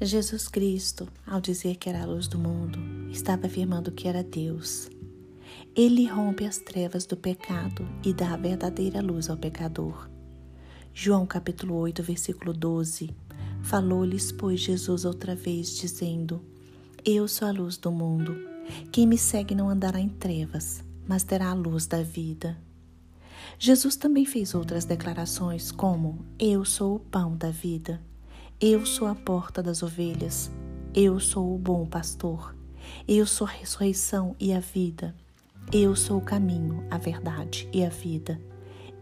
Jesus Cristo, ao dizer que era a luz do mundo, estava afirmando que era Deus. Ele rompe as trevas do pecado e dá a verdadeira luz ao pecador. João capítulo 8, versículo 12. Falou-lhes, pois, Jesus outra vez, dizendo: Eu sou a luz do mundo. Quem me segue não andará em trevas, mas terá a luz da vida. Jesus também fez outras declarações, como: Eu sou o pão da vida. Eu sou a porta das ovelhas. Eu sou o bom pastor. Eu sou a ressurreição e a vida. Eu sou o caminho, a verdade e a vida.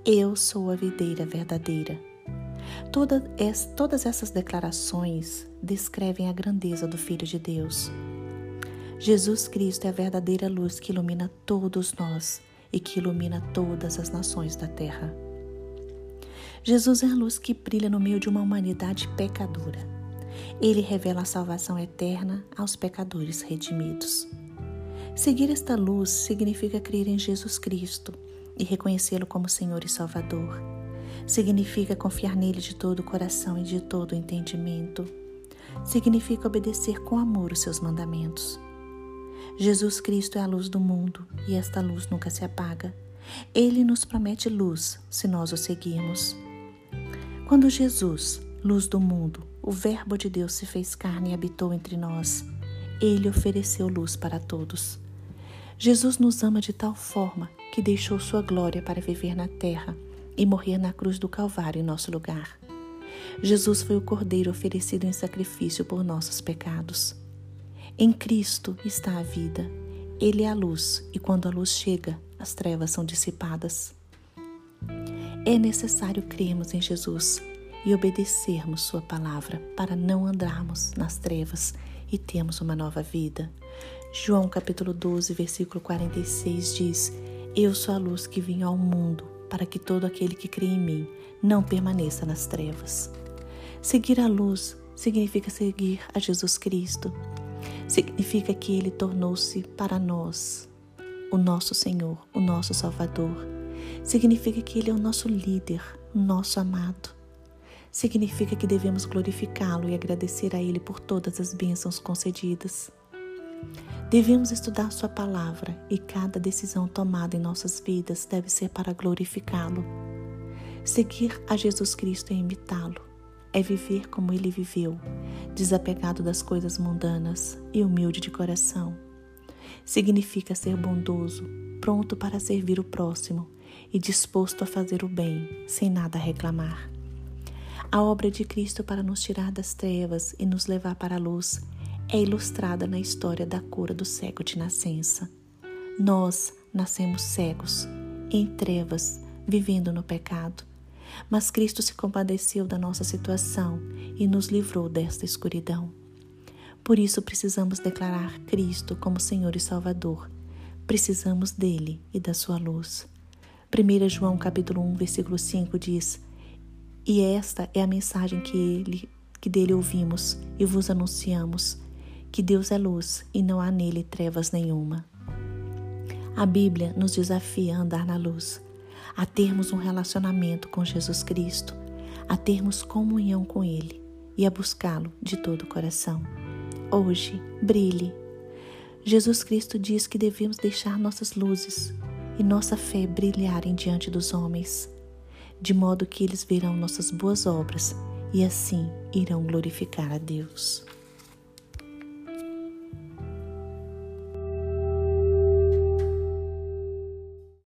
Eu sou a videira verdadeira. Toda es, todas essas declarações descrevem a grandeza do Filho de Deus. Jesus Cristo é a verdadeira luz que ilumina todos nós e que ilumina todas as nações da terra. Jesus é a luz que brilha no meio de uma humanidade pecadora. Ele revela a salvação eterna aos pecadores redimidos. Seguir esta luz significa crer em Jesus Cristo e reconhecê-lo como Senhor e Salvador. Significa confiar nele de todo o coração e de todo o entendimento. Significa obedecer com amor os seus mandamentos. Jesus Cristo é a luz do mundo e esta luz nunca se apaga. Ele nos promete luz se nós o seguirmos. Quando Jesus, luz do mundo, o Verbo de Deus se fez carne e habitou entre nós, ele ofereceu luz para todos. Jesus nos ama de tal forma que deixou sua glória para viver na terra e morrer na cruz do Calvário em nosso lugar. Jesus foi o Cordeiro oferecido em sacrifício por nossos pecados. Em Cristo está a vida. Ele é a luz, e quando a luz chega, as trevas são dissipadas. É necessário crermos em Jesus e obedecermos Sua palavra para não andarmos nas trevas e termos uma nova vida. João capítulo 12, versículo 46 diz: Eu sou a luz que vim ao mundo, para que todo aquele que crê em mim não permaneça nas trevas. Seguir a luz significa seguir a Jesus Cristo. Significa que ele tornou-se para nós o nosso Senhor, o nosso Salvador Significa que Ele é o nosso líder, nosso amado. Significa que devemos glorificá-lo e agradecer a Ele por todas as bênçãos concedidas. Devemos estudar Sua palavra e cada decisão tomada em nossas vidas deve ser para glorificá-lo. Seguir a Jesus Cristo é imitá-lo, é viver como ele viveu, desapegado das coisas mundanas e humilde de coração. Significa ser bondoso, pronto para servir o próximo e disposto a fazer o bem, sem nada reclamar. A obra de Cristo para nos tirar das trevas e nos levar para a luz é ilustrada na história da cura do cego de nascença. Nós nascemos cegos, em trevas, vivendo no pecado. Mas Cristo se compadeceu da nossa situação e nos livrou desta escuridão. Por isso precisamos declarar Cristo como Senhor e Salvador. Precisamos dele e da sua luz. 1 João capítulo 1, versículo 5 diz: E esta é a mensagem que ele que dele ouvimos e vos anunciamos, que Deus é luz e não há nele trevas nenhuma. A Bíblia nos desafia a andar na luz, a termos um relacionamento com Jesus Cristo, a termos comunhão com Ele e a buscá-lo de todo o coração. Hoje, brilhe. Jesus Cristo diz que devemos deixar nossas luzes e nossa fé brilharem diante dos homens, de modo que eles verão nossas boas obras e assim irão glorificar a Deus.